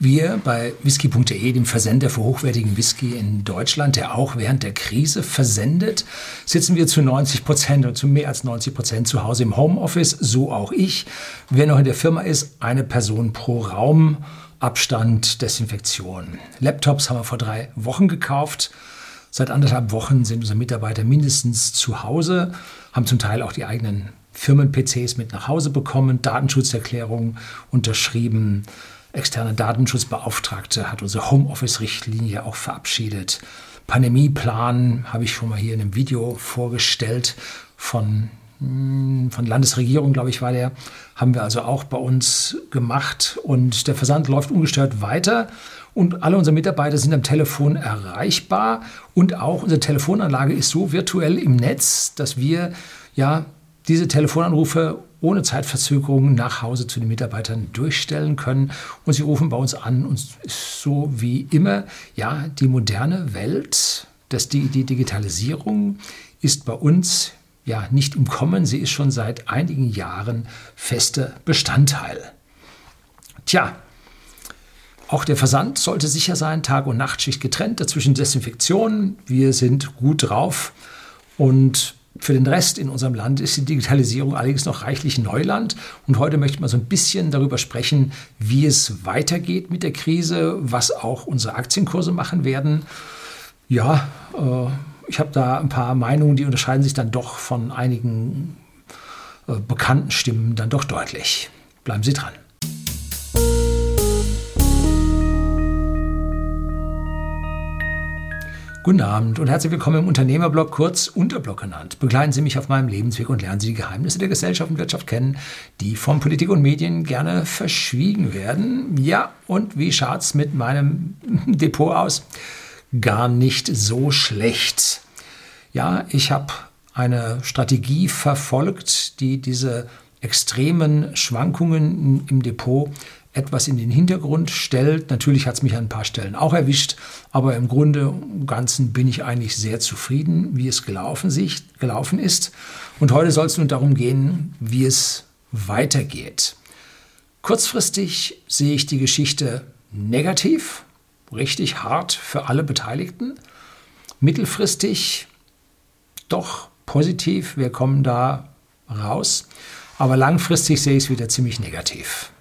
Wir bei whisky.de, dem Versender für hochwertigen Whisky in Deutschland, der auch während der Krise versendet, sitzen wir zu 90 Prozent und zu mehr als 90 Prozent zu Hause im Homeoffice, so auch ich. Wer noch in der Firma ist, eine Person pro Raum, Abstand, Desinfektion. Laptops haben wir vor drei Wochen gekauft. Seit anderthalb Wochen sind unsere Mitarbeiter mindestens zu Hause, haben zum Teil auch die eigenen Firmen-PCs mit nach Hause bekommen, Datenschutzerklärungen unterschrieben externe Datenschutzbeauftragte hat unsere Homeoffice-Richtlinie auch verabschiedet. Pandemieplan habe ich schon mal hier in einem Video vorgestellt von, hm, von Landesregierung, glaube ich, war der. Haben wir also auch bei uns gemacht und der Versand läuft ungestört weiter. Und alle unsere Mitarbeiter sind am Telefon erreichbar und auch unsere Telefonanlage ist so virtuell im Netz, dass wir ja diese Telefonanrufe ohne Zeitverzögerung nach Hause zu den Mitarbeitern durchstellen können. Und sie rufen bei uns an und so wie immer, ja, die moderne Welt, das, die, die Digitalisierung ist bei uns ja nicht im Kommen, sie ist schon seit einigen Jahren fester Bestandteil. Tja, auch der Versand sollte sicher sein, Tag- und Nachtschicht getrennt, dazwischen Desinfektion. Wir sind gut drauf und für den Rest in unserem Land ist die Digitalisierung allerdings noch reichlich Neuland. Und heute möchte ich mal so ein bisschen darüber sprechen, wie es weitergeht mit der Krise, was auch unsere Aktienkurse machen werden. Ja, äh, ich habe da ein paar Meinungen, die unterscheiden sich dann doch von einigen äh, bekannten Stimmen dann doch deutlich. Bleiben Sie dran. Guten Abend und herzlich willkommen im Unternehmerblog, kurz Unterblog genannt. Begleiten Sie mich auf meinem Lebensweg und lernen Sie die Geheimnisse der Gesellschaft und Wirtschaft kennen, die von Politik und Medien gerne verschwiegen werden. Ja, und wie schaut's mit meinem Depot aus? Gar nicht so schlecht. Ja, ich habe eine Strategie verfolgt, die diese extremen Schwankungen im Depot etwas in den Hintergrund stellt. Natürlich hat es mich an ein paar Stellen auch erwischt, aber im Grunde im Ganzen bin ich eigentlich sehr zufrieden, wie es gelaufen, sich, gelaufen ist. Und heute soll es nun darum gehen, wie es weitergeht. Kurzfristig sehe ich die Geschichte negativ, richtig hart für alle Beteiligten. Mittelfristig doch positiv, wir kommen da raus. Aber langfristig sehe ich es wieder ziemlich negativ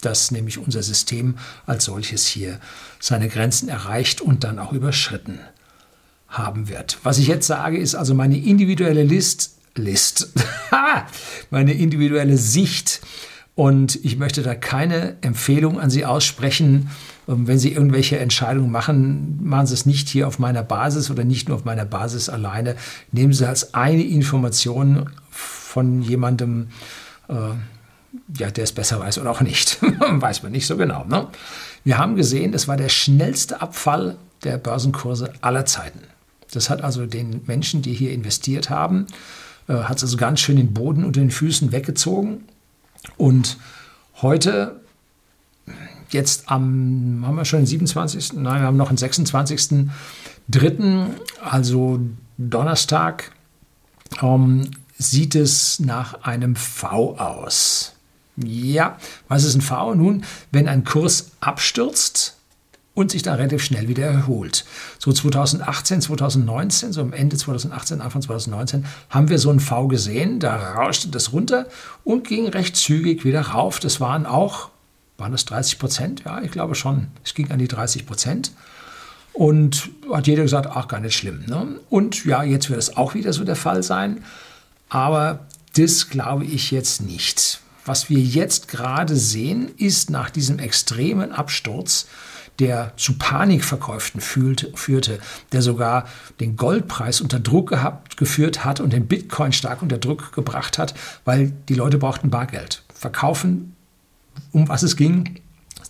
dass nämlich unser System als solches hier seine Grenzen erreicht und dann auch überschritten haben wird. Was ich jetzt sage, ist also meine individuelle List, List, meine individuelle Sicht. Und ich möchte da keine Empfehlung an Sie aussprechen. Ähm, wenn Sie irgendwelche Entscheidungen machen, machen Sie es nicht hier auf meiner Basis oder nicht nur auf meiner Basis alleine. Nehmen Sie als eine Information von jemandem, äh, ja, der es besser weiß oder auch nicht. weiß man nicht so genau. Ne? Wir haben gesehen, das war der schnellste Abfall der Börsenkurse aller Zeiten. Das hat also den Menschen, die hier investiert haben, äh, hat es also ganz schön den Boden unter den Füßen weggezogen. Und heute, jetzt am, haben wir schon den 27., nein, wir haben noch den 26.3., also Donnerstag, ähm, sieht es nach einem V aus. Ja, was ist ein V? Nun, wenn ein Kurs abstürzt und sich dann relativ schnell wieder erholt. So 2018, 2019, so am Ende 2018, Anfang 2019, haben wir so ein V gesehen, da rauschte das runter und ging recht zügig wieder rauf. Das waren auch, waren das 30 Prozent? Ja, ich glaube schon. Es ging an die 30 Prozent. Und hat jeder gesagt, ach, gar nicht schlimm. Ne? Und ja, jetzt wird es auch wieder so der Fall sein. Aber das glaube ich jetzt nicht. Was wir jetzt gerade sehen, ist nach diesem extremen Absturz, der zu Panikverkäufen fühlt, führte, der sogar den Goldpreis unter Druck gehabt, geführt hat und den Bitcoin stark unter Druck gebracht hat, weil die Leute brauchten Bargeld. Verkaufen, um was es ging,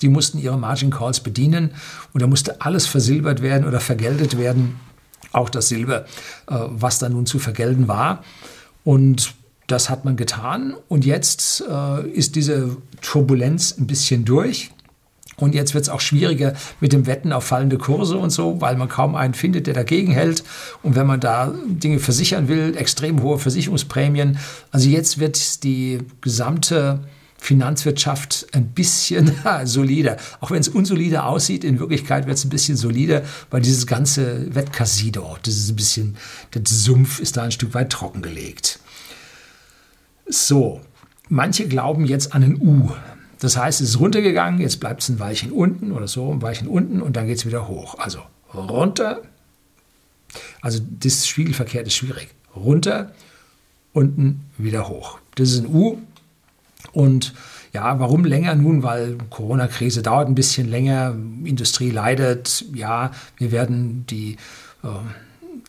die mussten ihre Margin Calls bedienen und da musste alles versilbert werden oder vergeldet werden, auch das Silber, äh, was da nun zu vergelten war. Und das hat man getan und jetzt äh, ist diese Turbulenz ein bisschen durch. Und jetzt wird es auch schwieriger mit dem Wetten auf fallende Kurse und so, weil man kaum einen findet, der dagegen hält. Und wenn man da Dinge versichern will, extrem hohe Versicherungsprämien. Also jetzt wird die gesamte Finanzwirtschaft ein bisschen solider. Auch wenn es unsolide aussieht, in Wirklichkeit wird es ein bisschen solider, weil dieses ganze Wettcasino, das ist ein bisschen, der Sumpf ist da ein Stück weit trockengelegt. So, manche glauben jetzt an ein U. Das heißt, es ist runtergegangen, jetzt bleibt es ein Weilchen unten oder so, ein Weilchen unten und dann geht es wieder hoch. Also runter, also das spiegelverkehrt ist schwierig. Runter, unten, wieder hoch. Das ist ein U. Und ja, warum länger nun? Weil Corona-Krise dauert ein bisschen länger, Industrie leidet. Ja, wir werden die, äh,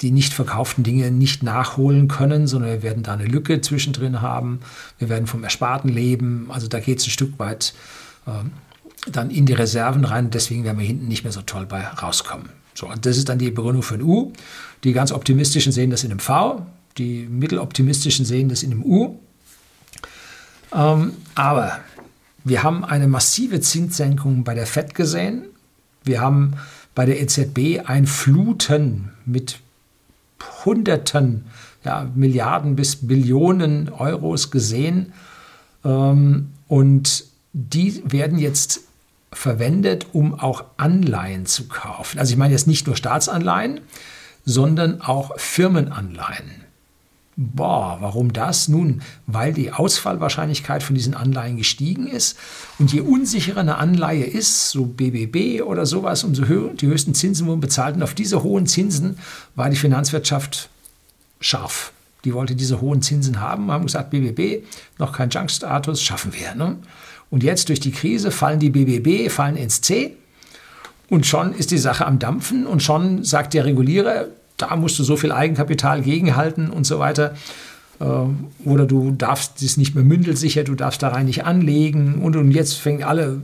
die nicht verkauften Dinge nicht nachholen können, sondern wir werden da eine Lücke zwischendrin haben. Wir werden vom Ersparten leben. Also da geht es ein Stück weit äh, dann in die Reserven rein. Deswegen werden wir hinten nicht mehr so toll bei rauskommen. So, und das ist dann die Begründung für ein U. Die ganz optimistischen sehen das in einem V, die mitteloptimistischen sehen das in einem U. Ähm, aber wir haben eine massive Zinssenkung bei der FED gesehen. Wir haben bei der EZB ein Fluten mit Hunderten, ja, Milliarden bis Billionen Euros gesehen. Ähm, und die werden jetzt verwendet, um auch Anleihen zu kaufen. Also ich meine jetzt nicht nur Staatsanleihen, sondern auch Firmenanleihen. Boah, warum das? Nun, weil die Ausfallwahrscheinlichkeit von diesen Anleihen gestiegen ist. Und je unsicherer eine Anleihe ist, so BBB oder sowas, umso höher die höchsten Zinsen wurden bezahlt. Und auf diese hohen Zinsen war die Finanzwirtschaft scharf. Die wollte diese hohen Zinsen haben, haben gesagt, BBB, noch kein Junk-Status, schaffen wir. Ne? Und jetzt durch die Krise fallen die BBB, fallen ins C. Und schon ist die Sache am Dampfen und schon sagt der Regulierer, da musst du so viel Eigenkapital gegenhalten und so weiter. Äh, oder du darfst es nicht mehr mündelsicher, du darfst da rein nicht anlegen und, und jetzt fängt alle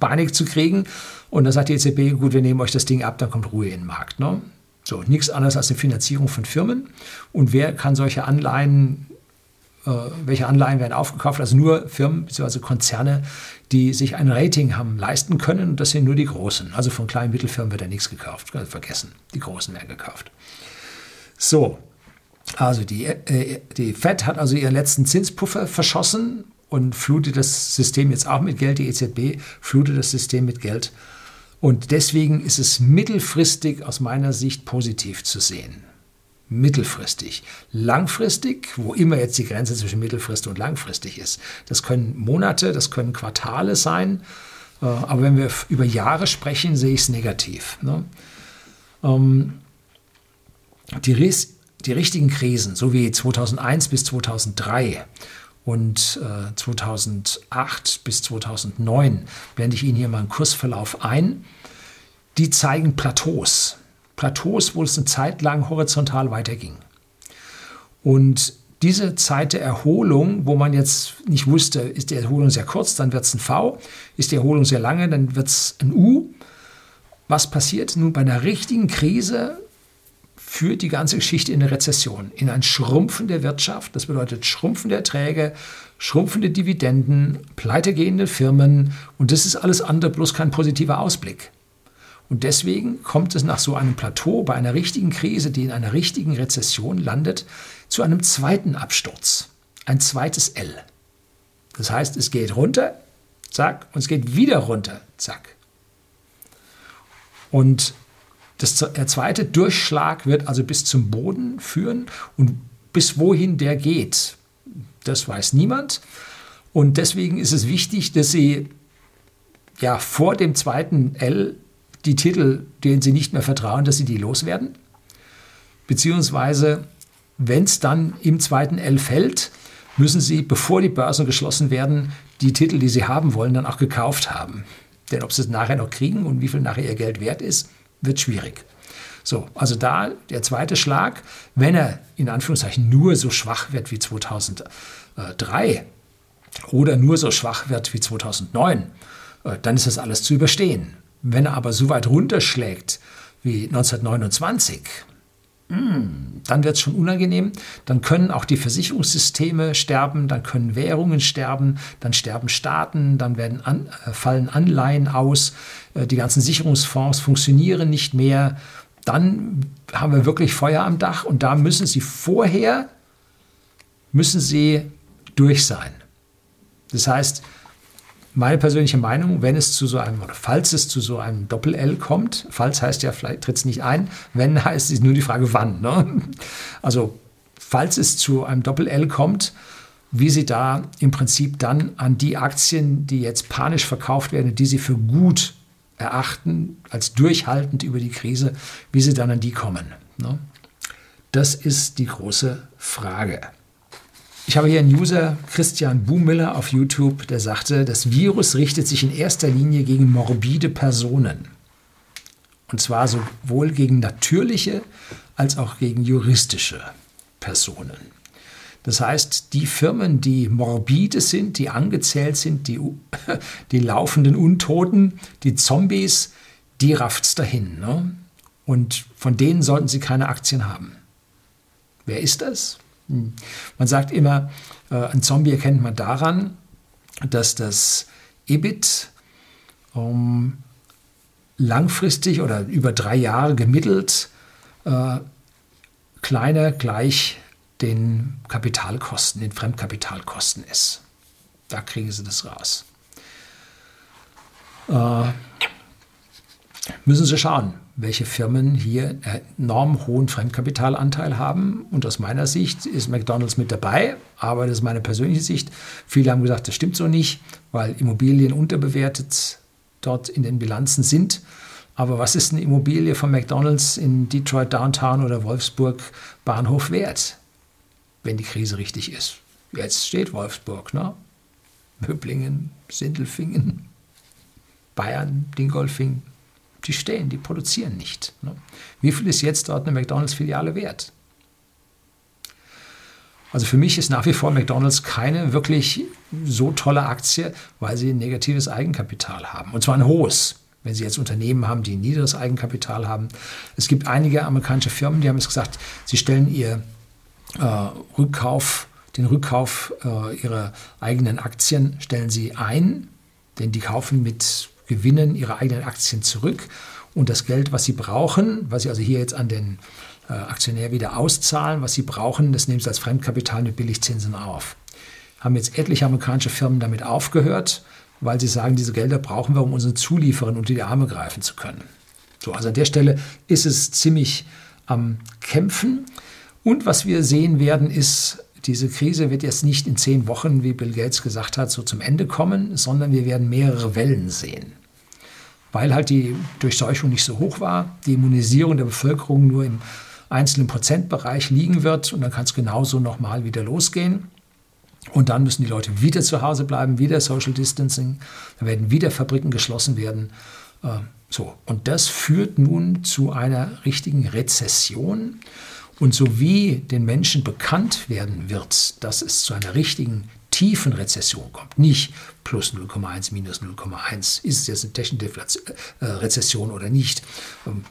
Panik zu kriegen. Und dann sagt die EZB, gut, wir nehmen euch das Ding ab, dann kommt Ruhe in den Markt. Ne? So, nichts anderes als eine Finanzierung von Firmen. Und wer kann solche Anleihen welche Anleihen werden aufgekauft. Also nur Firmen bzw. Konzerne, die sich ein Rating haben leisten können. Und das sind nur die Großen. Also von kleinen Mittelfirmen wird da nichts gekauft. Vergessen. Die Großen werden gekauft. So, also die, äh, die Fed hat also ihren letzten Zinspuffer verschossen und flutet das System jetzt auch mit Geld. Die EZB flutet das System mit Geld. Und deswegen ist es mittelfristig aus meiner Sicht positiv zu sehen mittelfristig. Langfristig, wo immer jetzt die Grenze zwischen mittelfristig und langfristig ist. Das können Monate, das können Quartale sein. Äh, aber wenn wir über Jahre sprechen, sehe ich es negativ. Ne? Ähm, die, die richtigen Krisen, so wie 2001 bis 2003 und 2008 bis 2009, blende ich Ihnen hier mal einen Kursverlauf ein, die zeigen Plateaus. Plateaus, wo es eine Zeit lang horizontal weiterging. Und diese Zeit der Erholung, wo man jetzt nicht wusste, ist die Erholung sehr kurz, dann wird es ein V, ist die Erholung sehr lange, dann wird es ein U. Was passiert nun bei einer richtigen Krise? Führt die ganze Geschichte in eine Rezession, in ein Schrumpfen der Wirtschaft. Das bedeutet Schrumpfen der Erträge, schrumpfende Dividenden, pleitegehende Firmen und das ist alles andere, bloß kein positiver Ausblick. Und deswegen kommt es nach so einem Plateau bei einer richtigen Krise, die in einer richtigen Rezession landet, zu einem zweiten Absturz. Ein zweites L. Das heißt, es geht runter, zack, und es geht wieder runter, zack. Und das, der zweite Durchschlag wird also bis zum Boden führen und bis wohin der geht, das weiß niemand. Und deswegen ist es wichtig, dass Sie ja vor dem zweiten L die Titel, denen sie nicht mehr vertrauen, dass sie die loswerden? Beziehungsweise, wenn es dann im zweiten L fällt, müssen sie, bevor die Börsen geschlossen werden, die Titel, die sie haben wollen, dann auch gekauft haben. Denn ob sie es nachher noch kriegen und wie viel nachher ihr Geld wert ist, wird schwierig. So, also da der zweite Schlag, wenn er in Anführungszeichen nur so schwach wird wie 2003 oder nur so schwach wird wie 2009, äh, dann ist das alles zu überstehen. Wenn er aber so weit runterschlägt wie 1929, hm, dann wird es schon unangenehm. Dann können auch die Versicherungssysteme sterben, dann können Währungen sterben, dann sterben Staaten, dann werden an, äh, fallen Anleihen aus, äh, die ganzen Sicherungsfonds funktionieren nicht mehr. Dann haben wir wirklich Feuer am Dach und da müssen Sie vorher, müssen Sie durch sein. Das heißt, meine persönliche Meinung, wenn es zu so einem, oder falls es zu so einem Doppel-L kommt, falls heißt ja, vielleicht tritt es nicht ein, wenn heißt es nur die Frage, wann. Ne? Also, falls es zu einem Doppel-L kommt, wie Sie da im Prinzip dann an die Aktien, die jetzt panisch verkauft werden, die Sie für gut erachten, als durchhaltend über die Krise, wie Sie dann an die kommen. Ne? Das ist die große Frage. Ich habe hier einen User, Christian Buhmiller auf YouTube, der sagte, das Virus richtet sich in erster Linie gegen morbide Personen. Und zwar sowohl gegen natürliche als auch gegen juristische Personen. Das heißt, die Firmen, die morbide sind, die angezählt sind, die, die laufenden Untoten, die Zombies, die rafft's dahin. Ne? Und von denen sollten sie keine Aktien haben. Wer ist das? Hm. Man sagt immer, äh, ein Zombie erkennt man daran, dass das EBIT um, langfristig oder über drei Jahre gemittelt äh, kleiner gleich den Kapitalkosten, den Fremdkapitalkosten ist. Da kriegen sie das raus. Äh, müssen Sie schauen, welche Firmen hier enorm hohen Fremdkapitalanteil haben. Und aus meiner Sicht ist McDonald's mit dabei, aber das ist meine persönliche Sicht. Viele haben gesagt, das stimmt so nicht, weil Immobilien unterbewertet dort in den Bilanzen sind. Aber was ist eine Immobilie von McDonald's in Detroit Downtown oder Wolfsburg Bahnhof wert, wenn die Krise richtig ist? Jetzt steht Wolfsburg, ne? Möblingen, Sindelfingen, Bayern, Dingolfing, die stehen, die produzieren nicht. Ne? Wie viel ist jetzt dort eine McDonalds-Filiale wert? Also für mich ist nach wie vor McDonald's keine wirklich so tolle Aktie, weil sie ein negatives Eigenkapital haben. Und zwar ein hohes. Wenn Sie jetzt Unternehmen haben, die ein niedriges Eigenkapital haben. Es gibt einige amerikanische Firmen, die haben es gesagt, sie stellen ihr äh, Rückkauf, den Rückkauf äh, ihrer eigenen Aktien stellen sie ein, denn die kaufen mit Gewinnen ihre eigenen Aktien zurück und das Geld, was sie brauchen, was sie also hier jetzt an den äh, Aktionär wieder auszahlen, was sie brauchen, das nehmen sie als Fremdkapital mit Billigzinsen auf. Haben jetzt etliche amerikanische Firmen damit aufgehört, weil sie sagen, diese Gelder brauchen wir, um unseren Zulieferern unter die Arme greifen zu können. So, also an der Stelle ist es ziemlich am Kämpfen. Und was wir sehen werden, ist diese Krise wird jetzt nicht in zehn Wochen, wie Bill Gates gesagt hat, so zum Ende kommen, sondern wir werden mehrere Wellen sehen. Weil halt die Durchseuchung nicht so hoch war, die Immunisierung der Bevölkerung nur im einzelnen Prozentbereich liegen wird und dann kann es genauso nochmal wieder losgehen. Und dann müssen die Leute wieder zu Hause bleiben, wieder Social Distancing, dann werden wieder Fabriken geschlossen werden. Äh, so. Und das führt nun zu einer richtigen Rezession. Und so wie den Menschen bekannt werden wird, dass es zu einer richtigen tiefen Rezession kommt, nicht plus 0,1, minus 0,1, ist es jetzt eine technische äh, Rezession oder nicht, ähm,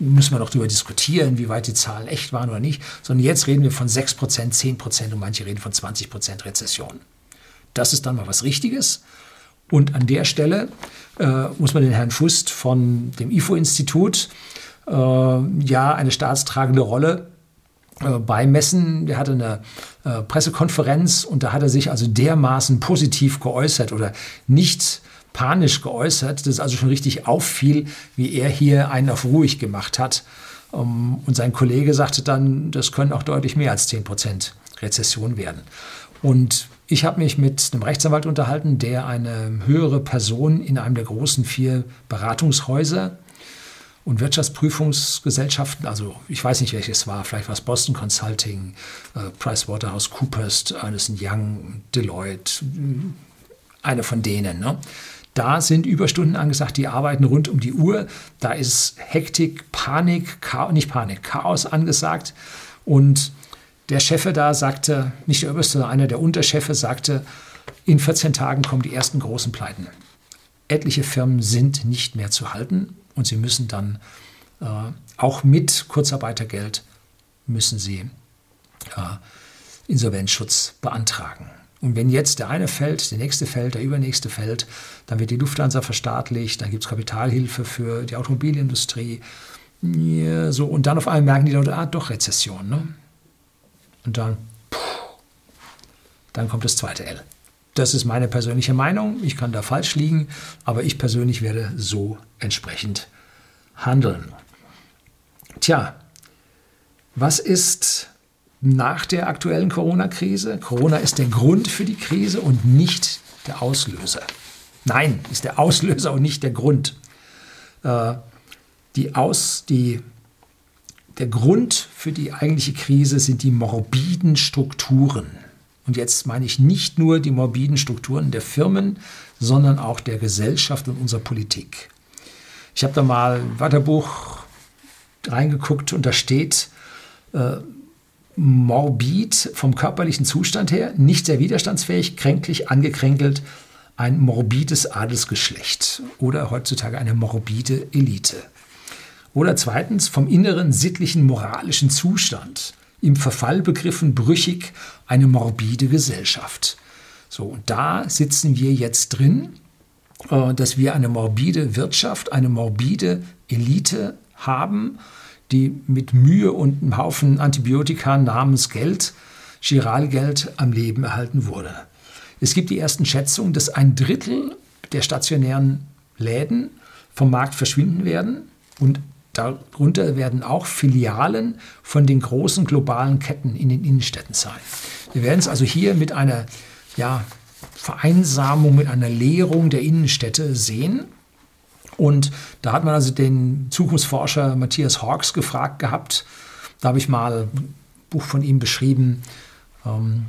müssen wir noch darüber diskutieren, wie weit die Zahlen echt waren oder nicht, sondern jetzt reden wir von 6%, 10% und manche reden von 20% Rezession. Das ist dann mal was Richtiges. Und an der Stelle äh, muss man den Herrn Fust von dem IFO-Institut äh, ja eine staatstragende Rolle äh, beimessen. Der hatte eine äh, Pressekonferenz und da hat er sich also dermaßen positiv geäußert oder nicht panisch geäußert, dass es also schon richtig auffiel, wie er hier einen auf ruhig gemacht hat. Ähm, und sein Kollege sagte dann, das können auch deutlich mehr als 10 Prozent Rezession werden. Und ich habe mich mit einem Rechtsanwalt unterhalten, der eine höhere Person in einem der großen vier Beratungshäuser und Wirtschaftsprüfungsgesellschaften, also ich weiß nicht, welches war, vielleicht war es Boston Consulting, äh, PricewaterhouseCoopers, Ernest Young, Deloitte, eine von denen. Ne? Da sind Überstunden angesagt, die arbeiten rund um die Uhr. Da ist Hektik, Panik, Chaos, nicht Panik, Chaos angesagt. Und der Chef da sagte, nicht der Oberste, sondern einer der Unterchefe sagte, in 14 Tagen kommen die ersten großen Pleiten. Etliche Firmen sind nicht mehr zu halten und sie müssen dann äh, auch mit Kurzarbeitergeld müssen sie äh, Insolvenzschutz beantragen. Und wenn jetzt der eine fällt, der nächste fällt, der übernächste fällt, dann wird die Lufthansa verstaatlicht, dann gibt es Kapitalhilfe für die Automobilindustrie. Ja, so, und dann auf einmal merken die Leute, ah, doch Rezession. Ne? Und dann, puh, dann kommt das zweite L. Das ist meine persönliche Meinung. Ich kann da falsch liegen, aber ich persönlich werde so entsprechend handeln. Tja, was ist nach der aktuellen Corona-Krise? Corona ist der Grund für die Krise und nicht der Auslöser. Nein, ist der Auslöser und nicht der Grund. Äh, die Aus, die, der Grund für die eigentliche Krise sind die morbiden Strukturen. Und jetzt meine ich nicht nur die morbiden Strukturen der Firmen, sondern auch der Gesellschaft und unserer Politik. Ich habe da mal ein Wörterbuch reingeguckt und da steht, äh, morbid vom körperlichen Zustand her, nicht sehr widerstandsfähig, kränklich, angekränkelt, ein morbides Adelsgeschlecht oder heutzutage eine morbide Elite. Oder zweitens vom inneren sittlichen moralischen Zustand, im Verfall begriffen, brüchig, eine morbide Gesellschaft. So, und da sitzen wir jetzt drin, äh, dass wir eine morbide Wirtschaft, eine morbide Elite haben, die mit Mühe und einem Haufen Antibiotika namens Geld, Giralgeld, am Leben erhalten wurde. Es gibt die ersten Schätzungen, dass ein Drittel der stationären Läden vom Markt verschwinden werden und darunter werden auch Filialen von den großen globalen Ketten in den Innenstädten sein. Wir werden es also hier mit einer ja, Vereinsamung, mit einer Leerung der Innenstädte sehen. Und da hat man also den Zukunftsforscher Matthias Hawks gefragt gehabt. Da habe ich mal ein Buch von ihm beschrieben, ähm,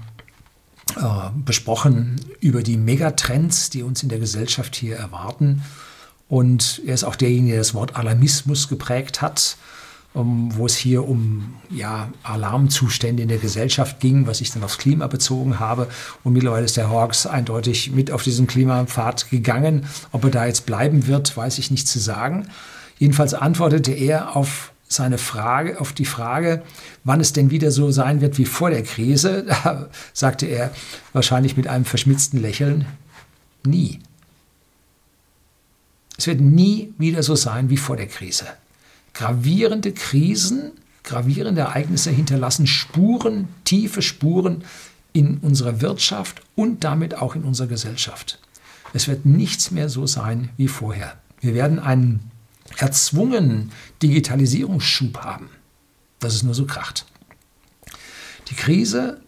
äh, besprochen über die Megatrends, die uns in der Gesellschaft hier erwarten. Und er ist auch derjenige, der das Wort Alarmismus geprägt hat um, wo es hier um ja, Alarmzustände in der Gesellschaft ging, was ich dann aufs Klima bezogen habe. Und mittlerweile ist der Hawks eindeutig mit auf diesen Klimapfad gegangen. Ob er da jetzt bleiben wird, weiß ich nicht zu sagen. Jedenfalls antwortete er auf seine Frage, auf die Frage, wann es denn wieder so sein wird wie vor der Krise, da sagte er wahrscheinlich mit einem verschmitzten Lächeln, nie. Es wird nie wieder so sein wie vor der Krise. Gravierende Krisen, gravierende Ereignisse hinterlassen Spuren, tiefe Spuren in unserer Wirtschaft und damit auch in unserer Gesellschaft. Es wird nichts mehr so sein wie vorher. Wir werden einen erzwungenen Digitalisierungsschub haben, dass es nur so kracht. Die Krise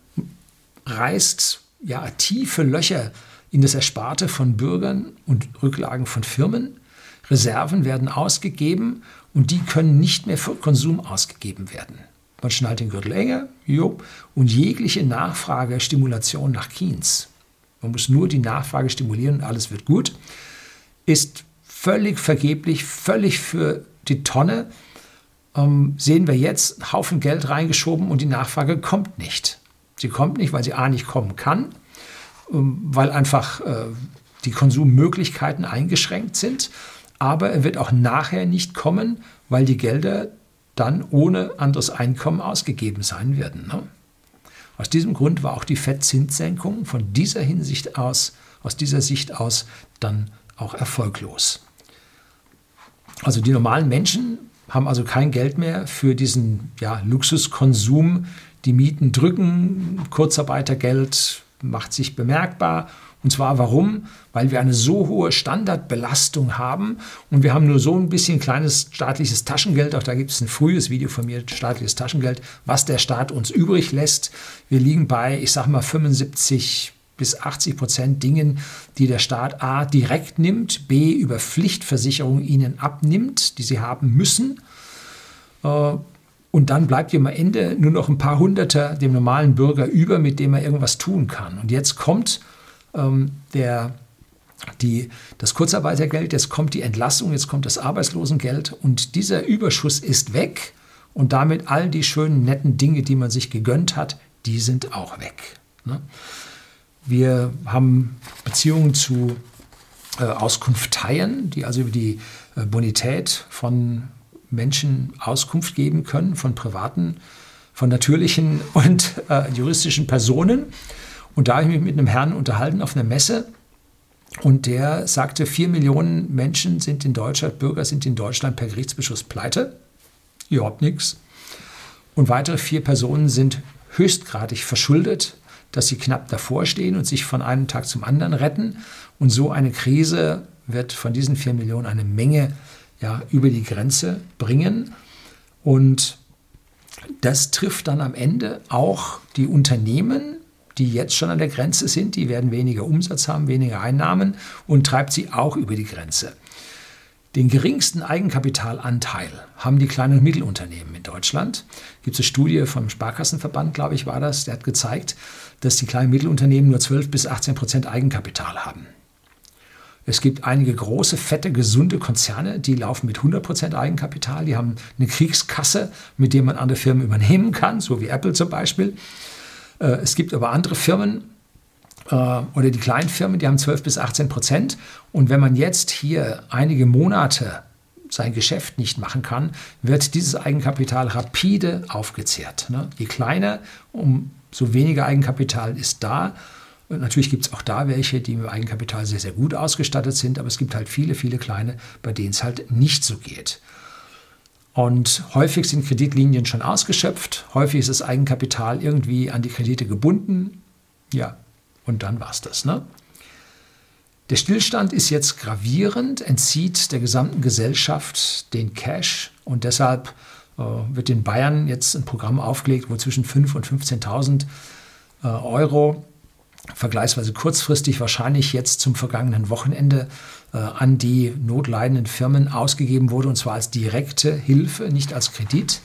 reißt ja tiefe Löcher in das Ersparte von Bürgern und Rücklagen von Firmen. Reserven werden ausgegeben und die können nicht mehr für Konsum ausgegeben werden. Man schnallt den Gürtel enger jo, und jegliche Nachfragestimulation nach Keynes, man muss nur die Nachfrage stimulieren und alles wird gut, ist völlig vergeblich, völlig für die Tonne. Ähm, sehen wir jetzt einen Haufen Geld reingeschoben und die Nachfrage kommt nicht. Sie kommt nicht, weil sie A nicht kommen kann, ähm, weil einfach äh, die Konsummöglichkeiten eingeschränkt sind aber er wird auch nachher nicht kommen, weil die Gelder dann ohne anderes Einkommen ausgegeben sein werden. Ne? Aus diesem Grund war auch die Fettzinssenkung von dieser Hinsicht aus, aus dieser Sicht aus, dann auch erfolglos. Also die normalen Menschen haben also kein Geld mehr für diesen ja, Luxuskonsum. Die Mieten drücken, Kurzarbeitergeld macht sich bemerkbar und zwar warum? Weil wir eine so hohe Standardbelastung haben und wir haben nur so ein bisschen kleines staatliches Taschengeld. Auch da gibt es ein frühes Video von mir, staatliches Taschengeld, was der Staat uns übrig lässt. Wir liegen bei, ich sage mal, 75 bis 80 Prozent Dingen, die der Staat A direkt nimmt, B über Pflichtversicherung ihnen abnimmt, die sie haben müssen. Äh, und dann bleibt ihm am Ende nur noch ein paar Hunderter dem normalen Bürger über, mit dem er irgendwas tun kann. Und jetzt kommt ähm, der, die, das Kurzarbeitergeld, jetzt kommt die Entlassung, jetzt kommt das Arbeitslosengeld und dieser Überschuss ist weg und damit all die schönen, netten Dinge, die man sich gegönnt hat, die sind auch weg. Ne? Wir haben Beziehungen zu äh, Auskunfteien, die also über die äh, Bonität von Menschen Auskunft geben können, von privaten, von natürlichen und äh, juristischen Personen. Und da habe ich mich mit einem Herrn unterhalten auf einer Messe und der sagte, vier Millionen Menschen sind in Deutschland, Bürger sind in Deutschland per Gerichtsbeschluss pleite. Überhaupt nichts. Und weitere vier Personen sind höchstgradig verschuldet, dass sie knapp davor stehen und sich von einem Tag zum anderen retten. Und so eine Krise wird von diesen 4 Millionen eine Menge ja, über die Grenze bringen. Und das trifft dann am Ende auch die Unternehmen, die jetzt schon an der Grenze sind. Die werden weniger Umsatz haben, weniger Einnahmen und treibt sie auch über die Grenze. Den geringsten Eigenkapitalanteil haben die kleinen und Mittelunternehmen in Deutschland. Gibt es eine Studie vom Sparkassenverband, glaube ich, war das, der hat gezeigt, dass die kleinen und Mittelunternehmen nur 12 bis 18 Prozent Eigenkapital haben. Es gibt einige große, fette, gesunde Konzerne, die laufen mit 100 Prozent Eigenkapital. Die haben eine Kriegskasse, mit der man andere Firmen übernehmen kann, so wie Apple zum Beispiel. Äh, es gibt aber andere Firmen, äh, oder die kleinen Firmen, die haben 12 bis 18 Prozent. Und wenn man jetzt hier einige Monate sein Geschäft nicht machen kann, wird dieses Eigenkapital rapide aufgezehrt. Ne? Je kleiner, umso weniger Eigenkapital ist da. Und natürlich gibt es auch da welche, die mit Eigenkapital sehr, sehr gut ausgestattet sind, aber es gibt halt viele, viele kleine, bei denen es halt nicht so geht. Und häufig sind Kreditlinien schon ausgeschöpft, häufig ist das Eigenkapital irgendwie an die Kredite gebunden. Ja, und dann war es das. Ne? Der Stillstand ist jetzt gravierend, entzieht der gesamten Gesellschaft den Cash und deshalb äh, wird in Bayern jetzt ein Programm aufgelegt, wo zwischen 5.000 und 15.000 äh, Euro vergleichsweise kurzfristig, wahrscheinlich jetzt zum vergangenen Wochenende, an die notleidenden Firmen ausgegeben wurde, und zwar als direkte Hilfe, nicht als Kredit,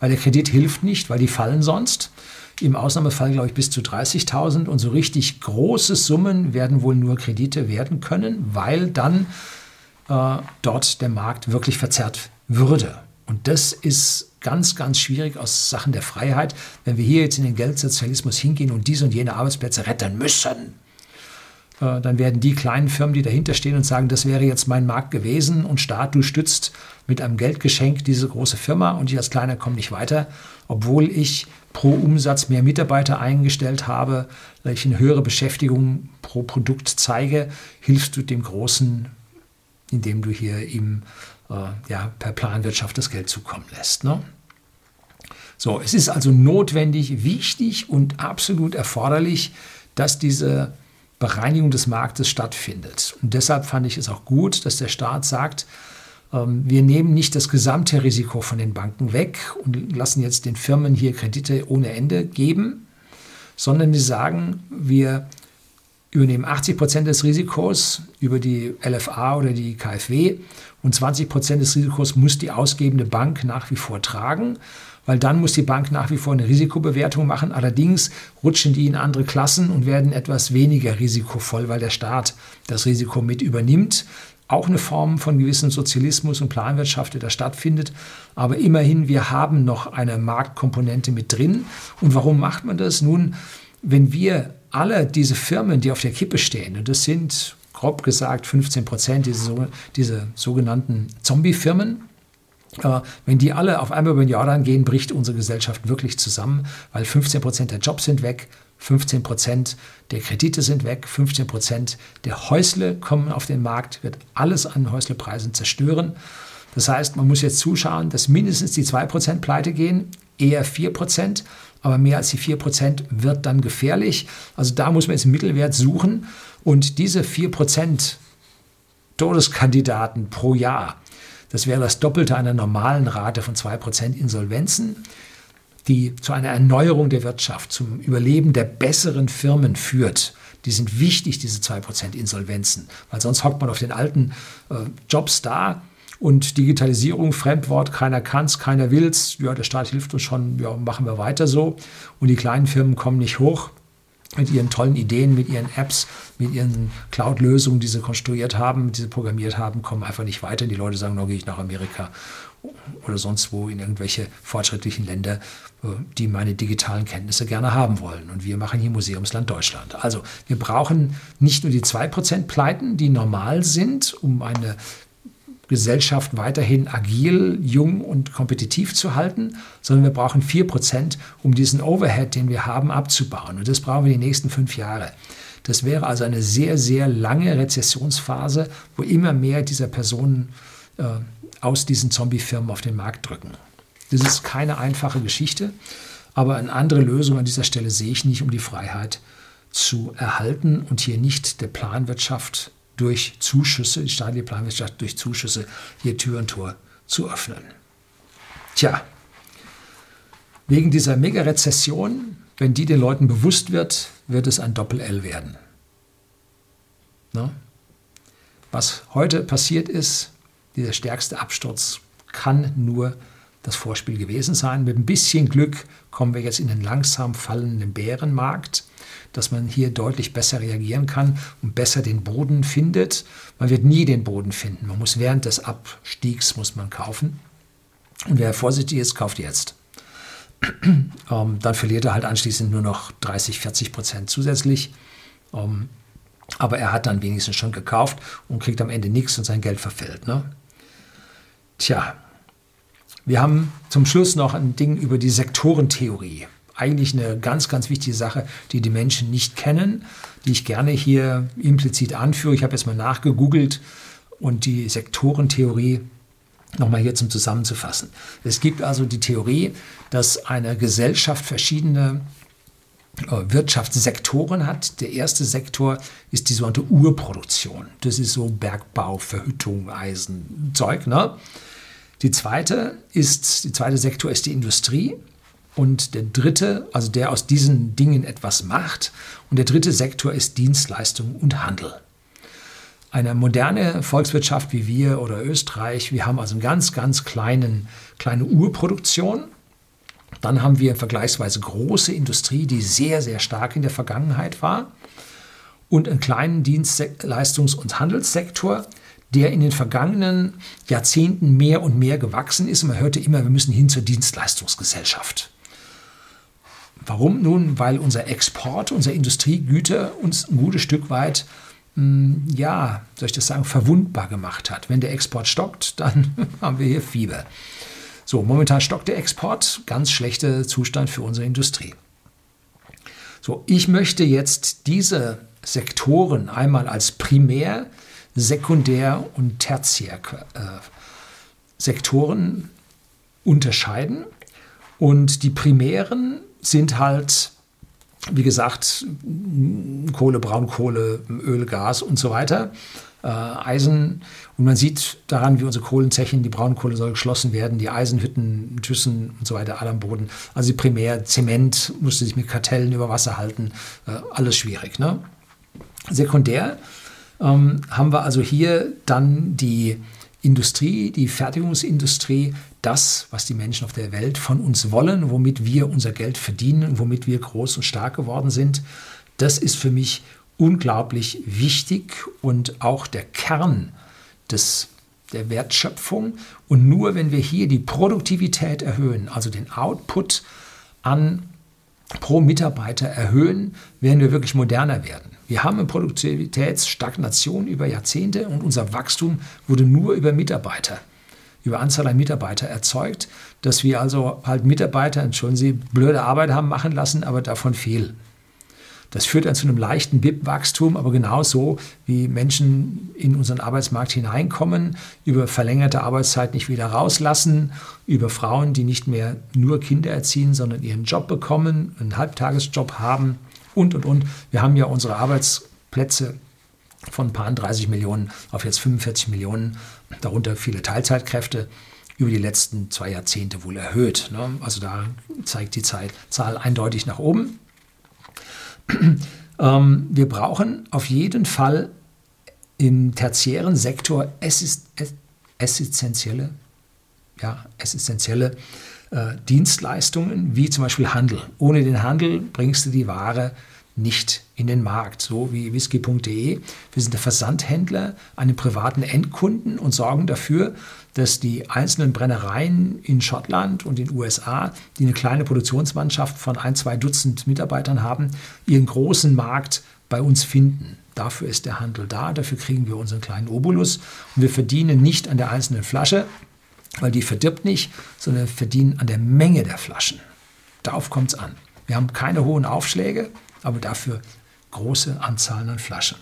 weil der Kredit hilft nicht, weil die fallen sonst im Ausnahmefall, glaube ich, bis zu 30.000. Und so richtig große Summen werden wohl nur Kredite werden können, weil dann äh, dort der Markt wirklich verzerrt würde. Und das ist ganz, ganz schwierig aus Sachen der Freiheit, wenn wir hier jetzt in den Geldsozialismus hingehen und diese und jene Arbeitsplätze retten müssen. Äh, dann werden die kleinen Firmen, die dahinter stehen und sagen, das wäre jetzt mein Markt gewesen und Staat, du stützt mit einem Geldgeschenk diese große Firma und ich als Kleiner komme nicht weiter, obwohl ich pro Umsatz mehr Mitarbeiter eingestellt habe, weil ich eine höhere Beschäftigung pro Produkt zeige, hilfst du dem Großen, indem du hier ihm äh, ja, per Planwirtschaft das Geld zukommen lässt. Ne? So, es ist also notwendig, wichtig und absolut erforderlich, dass diese Bereinigung des Marktes stattfindet. Und deshalb fand ich es auch gut, dass der Staat sagt, ähm, wir nehmen nicht das gesamte Risiko von den Banken weg und lassen jetzt den Firmen hier Kredite ohne Ende geben, sondern wir sagen, wir übernehmen 80 Prozent des Risikos über die LFA oder die KfW und 20 Prozent des Risikos muss die ausgebende Bank nach wie vor tragen, weil dann muss die Bank nach wie vor eine Risikobewertung machen. Allerdings rutschen die in andere Klassen und werden etwas weniger risikovoll, weil der Staat das Risiko mit übernimmt auch eine Form von gewissem Sozialismus und Planwirtschaft, der da stattfindet. Aber immerhin, wir haben noch eine Marktkomponente mit drin. Und warum macht man das? Nun, wenn wir alle diese Firmen, die auf der Kippe stehen, und das sind grob gesagt 15 Prozent, diese, diese sogenannten Zombie-Firmen, wenn die alle auf einmal über den Jordan gehen, bricht unsere Gesellschaft wirklich zusammen, weil 15 Prozent der Jobs sind weg, 15 Prozent der Kredite sind weg, 15 Prozent der Häusle kommen auf den Markt, wird alles an Häuslepreisen zerstören. Das heißt, man muss jetzt zuschauen, dass mindestens die 2 Prozent pleite gehen, eher 4 Prozent, aber mehr als die 4 Prozent wird dann gefährlich. Also da muss man jetzt einen Mittelwert suchen und diese 4 Prozent Todeskandidaten pro Jahr, das wäre das Doppelte einer normalen Rate von 2 Prozent Insolvenzen die zu einer Erneuerung der Wirtschaft, zum Überleben der besseren Firmen führt. Die sind wichtig, diese 2% Insolvenzen, weil sonst hockt man auf den alten äh, Jobs da und Digitalisierung, Fremdwort, keiner kann es, keiner will es. Ja, der Staat hilft uns schon, ja, machen wir weiter so. Und die kleinen Firmen kommen nicht hoch mit ihren tollen Ideen, mit ihren Apps, mit ihren Cloud-Lösungen, die sie konstruiert haben, die sie programmiert haben, kommen einfach nicht weiter. Die Leute sagen, no, gehe ich nach Amerika oder sonst wo in irgendwelche fortschrittlichen Länder, äh, die meine digitalen Kenntnisse gerne haben wollen. Und wir machen hier Museumsland Deutschland. Also wir brauchen nicht nur die 2% Pleiten, die normal sind, um eine Gesellschaft weiterhin agil, jung und kompetitiv zu halten, sondern wir brauchen 4%, um diesen Overhead, den wir haben, abzubauen. Und das brauchen wir die nächsten fünf Jahre. Das wäre also eine sehr, sehr lange Rezessionsphase, wo immer mehr dieser Personen äh, aus diesen Zombie-Firmen auf den Markt drücken. Das ist keine einfache Geschichte, Aber eine andere Lösung an dieser Stelle sehe ich nicht, um die Freiheit zu erhalten und hier nicht der Planwirtschaft durch Zuschüsse, die staatliche Planwirtschaft durch Zuschüsse hier Tür und Tor zu öffnen. Tja, wegen dieser Mega-Rezession, wenn die den Leuten bewusst wird, wird es ein Doppel-L werden. Ne? Was heute passiert ist, dieser stärkste Absturz, kann nur das Vorspiel gewesen sein. Mit ein bisschen Glück kommen wir jetzt in den langsam fallenden Bärenmarkt, dass man hier deutlich besser reagieren kann und besser den Boden findet. Man wird nie den Boden finden. Man muss während des Abstiegs muss man kaufen. Und wer vorsichtig ist, kauft jetzt. ähm, dann verliert er halt anschließend nur noch 30, 40 Prozent zusätzlich. Ähm, aber er hat dann wenigstens schon gekauft und kriegt am Ende nichts und sein Geld verfällt. Ne? Tja, wir haben zum Schluss noch ein Ding über die Sektorentheorie. Eigentlich eine ganz, ganz wichtige Sache, die die Menschen nicht kennen, die ich gerne hier implizit anführe. Ich habe jetzt mal nachgegoogelt und die Sektorentheorie nochmal hier zum Zusammenzufassen. Es gibt also die Theorie, dass eine Gesellschaft verschiedene äh, Wirtschaftssektoren hat. Der erste Sektor ist die sogenannte Urproduktion. Das ist so Bergbau, Verhüttung, Eisen, Zeug. Ne? Die zweite ist, die zweite Sektor ist die Industrie. Und der dritte, also der aus diesen Dingen etwas macht. Und der dritte Sektor ist Dienstleistung und Handel. Eine moderne Volkswirtschaft wie wir oder Österreich, wir haben also eine ganz, ganz kleinen, kleine Urproduktion dann haben wir vergleichsweise große Industrie, die sehr, sehr stark in der Vergangenheit war. Und einen kleinen Dienstleistungs- und Handelssektor, der in den vergangenen Jahrzehnten mehr und mehr gewachsen ist. Und man hörte immer, wir müssen hin zur Dienstleistungsgesellschaft. Warum nun? Weil unser Export, unsere Industriegüter uns ein gutes Stück weit, hm, ja, soll ich das sagen, verwundbar gemacht hat. Wenn der Export stockt, dann haben wir hier Fieber. So, momentan stockt der Export, ganz schlechter Zustand für unsere Industrie. So, ich möchte jetzt diese Sektoren einmal als Primär-, Sekundär- und Tertiär-Sektoren äh, unterscheiden. Und die primären sind halt, wie gesagt, Kohle, Braunkohle, Öl, Gas und so weiter äh, Eisen. Und man sieht daran, wie unsere Kohlenzechen, die Braunkohle soll geschlossen werden, die Eisenhütten, Thyssen und so weiter, alle am Boden. Also primär Zement musste sich mit Kartellen über Wasser halten. Äh, alles schwierig. Ne? Sekundär ähm, haben wir also hier dann die Industrie, die Fertigungsindustrie, das, was die Menschen auf der Welt von uns wollen, womit wir unser Geld verdienen, womit wir groß und stark geworden sind. Das ist für mich unglaublich wichtig und auch der Kern des, der Wertschöpfung. Und nur wenn wir hier die Produktivität erhöhen, also den Output an pro Mitarbeiter erhöhen, werden wir wirklich moderner werden. Wir haben eine Produktivitätsstagnation über Jahrzehnte und unser Wachstum wurde nur über Mitarbeiter, über Anzahl an Mitarbeiter erzeugt, dass wir also halt Mitarbeiter, entschuldigen Sie, blöde Arbeit haben machen lassen, aber davon viel. Das führt dann zu einem leichten BIP-Wachstum, aber genauso wie Menschen in unseren Arbeitsmarkt hineinkommen, über verlängerte Arbeitszeit nicht wieder rauslassen, über Frauen, die nicht mehr nur Kinder erziehen, sondern ihren Job bekommen, einen Halbtagesjob haben und, und, und. Wir haben ja unsere Arbeitsplätze von ein paar 30 Millionen auf jetzt 45 Millionen, darunter viele Teilzeitkräfte über die letzten zwei Jahrzehnte wohl erhöht. Ne? Also da zeigt die Zahl eindeutig nach oben. ähm, wir brauchen auf jeden Fall im tertiären Sektor essentielle, ja, äh, Dienstleistungen, wie zum Beispiel Handel. Ohne den Handel bringst du die Ware nicht in den Markt, so wie whisky.de. Wir sind der Versandhändler an den privaten Endkunden und sorgen dafür, dass die einzelnen Brennereien in Schottland und den USA, die eine kleine Produktionsmannschaft von ein, zwei Dutzend Mitarbeitern haben, ihren großen Markt bei uns finden. Dafür ist der Handel da, dafür kriegen wir unseren kleinen Obolus und wir verdienen nicht an der einzelnen Flasche, weil die verdirbt nicht, sondern wir verdienen an der Menge der Flaschen. Darauf kommt es an. Wir haben keine hohen Aufschläge, aber dafür große Anzahlen an Flaschen.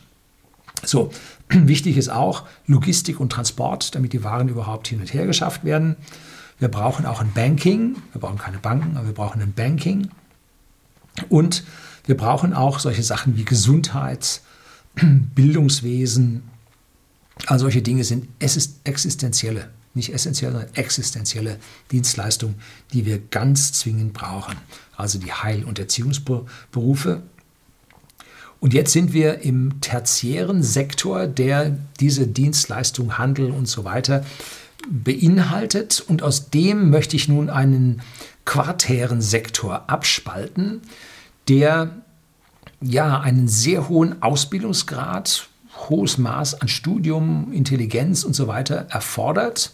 So, wichtig ist auch Logistik und Transport, damit die Waren überhaupt hin und her geschafft werden. Wir brauchen auch ein Banking. Wir brauchen keine Banken, aber wir brauchen ein Banking. Und wir brauchen auch solche Sachen wie Gesundheit, Bildungswesen. All solche Dinge sind existenzielle, nicht essentielle, sondern existenzielle Dienstleistungen, die wir ganz zwingend brauchen. Also die Heil- und Erziehungsberufe. Und jetzt sind wir im tertiären Sektor, der diese Dienstleistung, Handel und so weiter beinhaltet. Und aus dem möchte ich nun einen quartären Sektor abspalten, der ja einen sehr hohen Ausbildungsgrad, hohes Maß an Studium, Intelligenz und so weiter erfordert.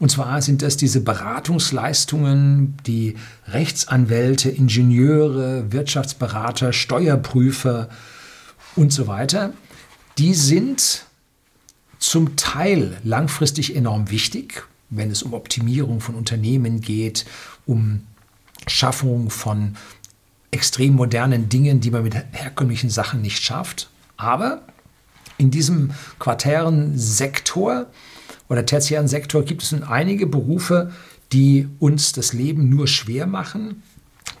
Und zwar sind das diese Beratungsleistungen, die Rechtsanwälte, Ingenieure, Wirtschaftsberater, Steuerprüfer und so weiter. Die sind zum Teil langfristig enorm wichtig, wenn es um Optimierung von Unternehmen geht, um Schaffung von extrem modernen Dingen, die man mit herkömmlichen Sachen nicht schafft. Aber in diesem quartären Sektor oder tertiären Sektor gibt es nun einige Berufe, die uns das Leben nur schwer machen,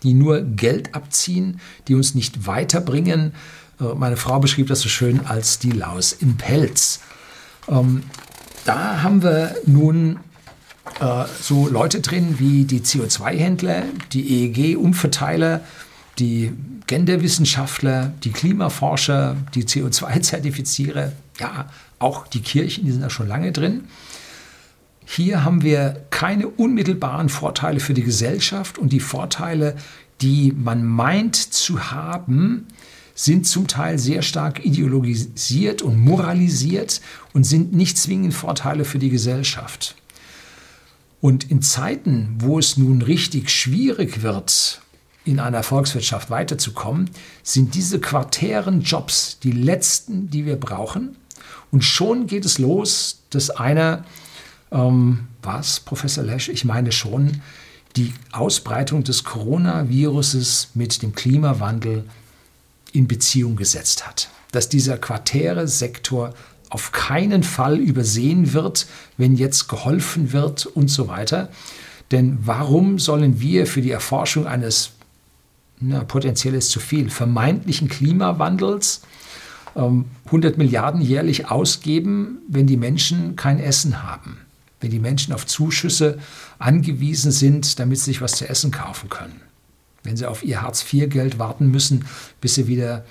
die nur Geld abziehen, die uns nicht weiterbringen. Äh, meine Frau beschrieb das so schön als die Laus im Pelz. Ähm, da haben wir nun äh, so Leute drin wie die CO2-Händler, die EEG-Umverteiler, die Genderwissenschaftler, die Klimaforscher, die CO2-Zertifizierer, ja, auch die Kirchen, die sind da schon lange drin. Hier haben wir keine unmittelbaren Vorteile für die Gesellschaft und die Vorteile, die man meint zu haben, sind zum Teil sehr stark ideologisiert und moralisiert und sind nicht zwingend Vorteile für die Gesellschaft. Und in Zeiten, wo es nun richtig schwierig wird, in einer Volkswirtschaft weiterzukommen, sind diese quartären Jobs die letzten, die wir brauchen. Und schon geht es los, dass einer, ähm, was, Professor Lesch, ich meine schon, die Ausbreitung des Coronaviruses mit dem Klimawandel in Beziehung gesetzt hat. Dass dieser quartäre Sektor auf keinen Fall übersehen wird, wenn jetzt geholfen wird und so weiter. Denn warum sollen wir für die Erforschung eines na, potenziell ist zu viel, vermeintlichen Klimawandels 100 Milliarden jährlich ausgeben, wenn die Menschen kein Essen haben, wenn die Menschen auf Zuschüsse angewiesen sind, damit sie sich was zu essen kaufen können, wenn sie auf ihr Hartz-IV-Geld warten müssen, bis sie wieder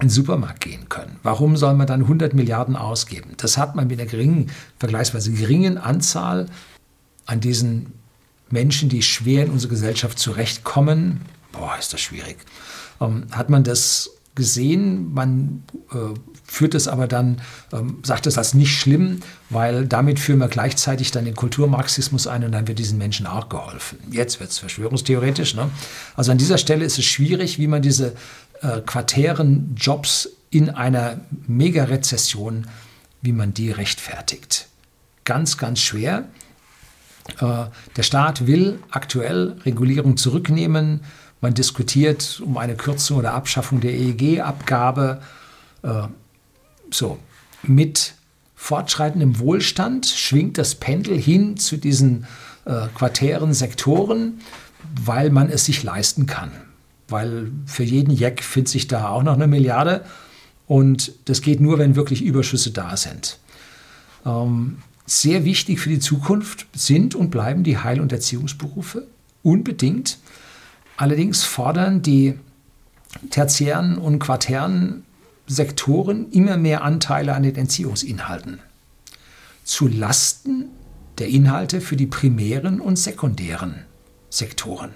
in den Supermarkt gehen können. Warum soll man dann 100 Milliarden ausgeben? Das hat man mit einer geringen, vergleichsweise geringen Anzahl an diesen Menschen, die schwer in unsere Gesellschaft zurechtkommen, boah, ist das schwierig. Ähm, hat man das gesehen, man äh, führt es aber dann, ähm, sagt es als nicht schlimm, weil damit führen wir gleichzeitig dann den Kulturmarxismus ein und dann wird diesen Menschen auch geholfen. Jetzt wird es verschwörungstheoretisch. Ne? Also an dieser Stelle ist es schwierig, wie man diese äh, quartären Jobs in einer Mega-Rezession, wie man die rechtfertigt. Ganz, ganz schwer. Äh, der Staat will aktuell Regulierung zurücknehmen, man diskutiert um eine Kürzung oder Abschaffung der EEG-Abgabe. Äh, so, mit fortschreitendem Wohlstand schwingt das Pendel hin zu diesen äh, quartären Sektoren, weil man es sich leisten kann. Weil für jeden Jack findet sich da auch noch eine Milliarde und das geht nur, wenn wirklich Überschüsse da sind. Ähm, sehr wichtig für die Zukunft sind und bleiben die Heil- und Erziehungsberufe unbedingt. Allerdings fordern die tertiären und quartären Sektoren immer mehr Anteile an den Entziehungsinhalten. Zu Lasten der Inhalte für die primären und sekundären Sektoren.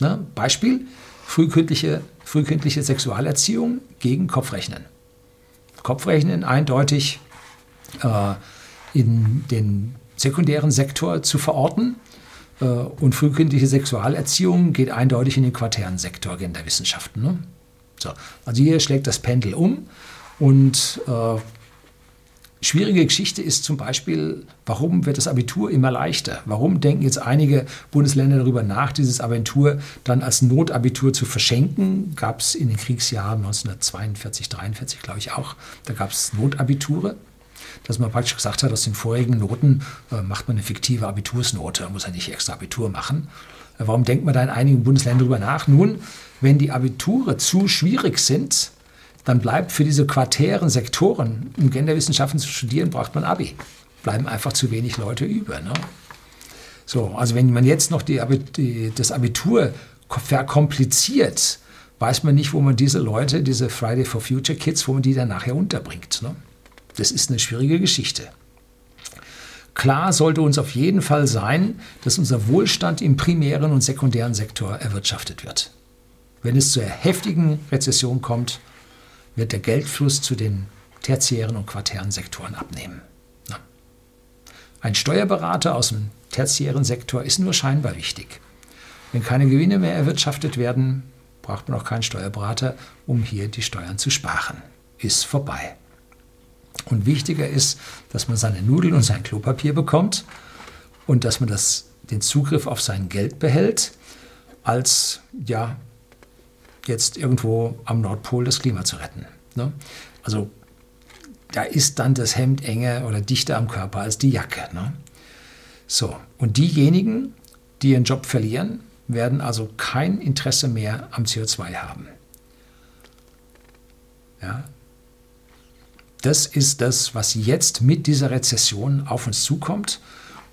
Na, Beispiel: frühkindliche, frühkindliche Sexualerziehung gegen Kopfrechnen. Kopfrechnen eindeutig äh, in den sekundären Sektor zu verorten und frühkindliche Sexualerziehung geht eindeutig in den quartären Sektor Genderwissenschaften. Ne? So, also hier schlägt das Pendel um und äh, schwierige Geschichte ist zum Beispiel, warum wird das Abitur immer leichter? Warum denken jetzt einige Bundesländer darüber nach, dieses Abitur dann als Notabitur zu verschenken? Gab es in den Kriegsjahren 1942, 1943, glaube ich auch, da gab es Notabiture. Dass man praktisch gesagt hat, aus den vorigen Noten äh, macht man eine fiktive Abitursnote, muss ja nicht extra Abitur machen. Äh, warum denkt man da in einigen Bundesländern darüber nach? Nun, wenn die Abiture zu schwierig sind, dann bleibt für diese quartären Sektoren, um Genderwissenschaften zu studieren, braucht man Abi. Bleiben einfach zu wenig Leute über. Ne? So, also wenn man jetzt noch die, die, das Abitur verkompliziert, weiß man nicht, wo man diese Leute, diese Friday for Future Kids, wo man die dann nachher unterbringt. Ne? Das ist eine schwierige Geschichte. Klar sollte uns auf jeden Fall sein, dass unser Wohlstand im primären und sekundären Sektor erwirtschaftet wird. Wenn es zu einer heftigen Rezession kommt, wird der Geldfluss zu den tertiären und quartären Sektoren abnehmen. Ein Steuerberater aus dem tertiären Sektor ist nur scheinbar wichtig. Wenn keine Gewinne mehr erwirtschaftet werden, braucht man auch keinen Steuerberater, um hier die Steuern zu sparen. Ist vorbei. Und wichtiger ist, dass man seine Nudeln und sein Klopapier bekommt und dass man das, den Zugriff auf sein Geld behält, als ja, jetzt irgendwo am Nordpol das Klima zu retten. Ne? Also da ist dann das Hemd enger oder dichter am Körper als die Jacke. Ne? So, und diejenigen, die ihren Job verlieren, werden also kein Interesse mehr am CO2 haben. Ja? Das ist das, was jetzt mit dieser Rezession auf uns zukommt.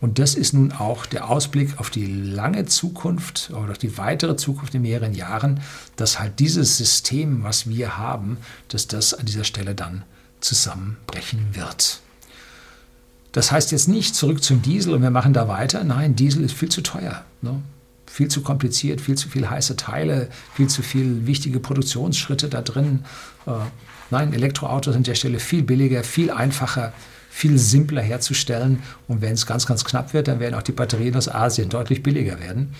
Und das ist nun auch der Ausblick auf die lange Zukunft oder die weitere Zukunft in mehreren Jahren, dass halt dieses System, was wir haben, dass das an dieser Stelle dann zusammenbrechen wird. Das heißt jetzt nicht zurück zum Diesel und wir machen da weiter. Nein, Diesel ist viel zu teuer. Ne? Viel zu kompliziert, viel zu viele heiße Teile, viel zu viele wichtige Produktionsschritte da drin. Äh, nein, Elektroautos sind an der Stelle viel billiger, viel einfacher, viel simpler herzustellen. Und wenn es ganz, ganz knapp wird, dann werden auch die Batterien aus Asien deutlich billiger werden.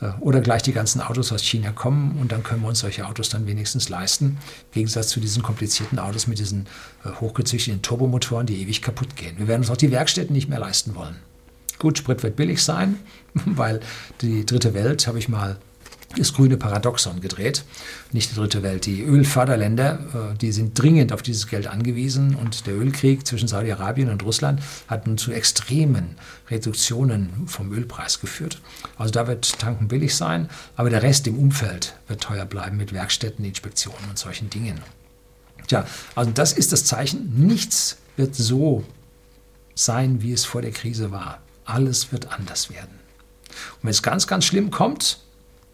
Äh, oder gleich die ganzen Autos aus China kommen und dann können wir uns solche Autos dann wenigstens leisten. Im Gegensatz zu diesen komplizierten Autos mit diesen äh, hochgezüchteten Turbomotoren, die ewig kaputt gehen. Wir werden uns auch die Werkstätten nicht mehr leisten wollen. Gut, Sprit wird billig sein, weil die dritte Welt, habe ich mal das grüne Paradoxon gedreht. Nicht die dritte Welt. Die Ölförderländer, äh, die sind dringend auf dieses Geld angewiesen und der Ölkrieg zwischen Saudi-Arabien und Russland hat nun zu extremen Reduktionen vom Ölpreis geführt. Also da wird Tanken billig sein, aber der Rest im Umfeld wird teuer bleiben mit Werkstätten, Inspektionen und solchen Dingen. Tja, also das ist das Zeichen. Nichts wird so sein, wie es vor der Krise war. Alles wird anders werden. Und wenn es ganz, ganz schlimm kommt,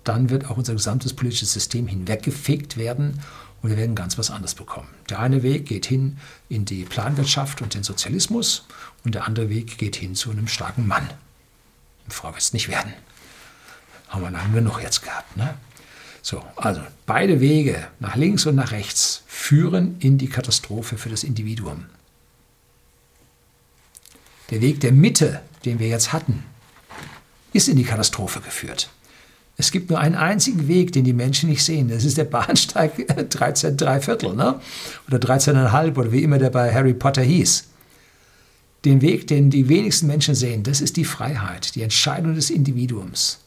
dann wird auch unser gesamtes politisches System hinweggefegt werden und wir werden ganz was anderes bekommen. Der eine Weg geht hin in die Planwirtschaft und den Sozialismus und der andere Weg geht hin zu einem starken Mann. Eine Frau wird es nicht werden. Haben wir lange genug jetzt gehabt. Ne? So, also beide Wege, nach links und nach rechts, führen in die Katastrophe für das Individuum. Der Weg der Mitte, den wir jetzt hatten, ist in die Katastrophe geführt. Es gibt nur einen einzigen Weg, den die Menschen nicht sehen. Das ist der Bahnsteig 13 3 Viertel, ne? oder 13,5 oder wie immer der bei Harry Potter hieß. Den Weg, den die wenigsten Menschen sehen, das ist die Freiheit, die Entscheidung des Individuums.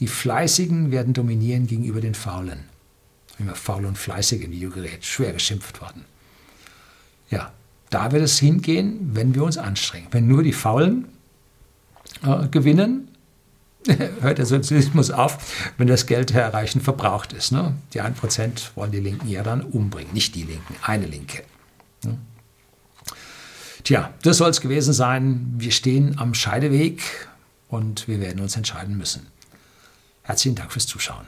Die Fleißigen werden dominieren gegenüber den Faulen. Immer faul und fleißig im Videogerät, schwer geschimpft worden. Ja, da wird es hingehen, wenn wir uns anstrengen. Wenn nur die Faulen äh, gewinnen, hört der Sozialismus auf, wenn das Geld erreichen verbraucht ist. Ne? Die 1% wollen die Linken ja dann umbringen, nicht die Linken, eine Linke. Ne? Tja, das soll es gewesen sein. Wir stehen am Scheideweg und wir werden uns entscheiden müssen. Herzlichen Dank fürs Zuschauen.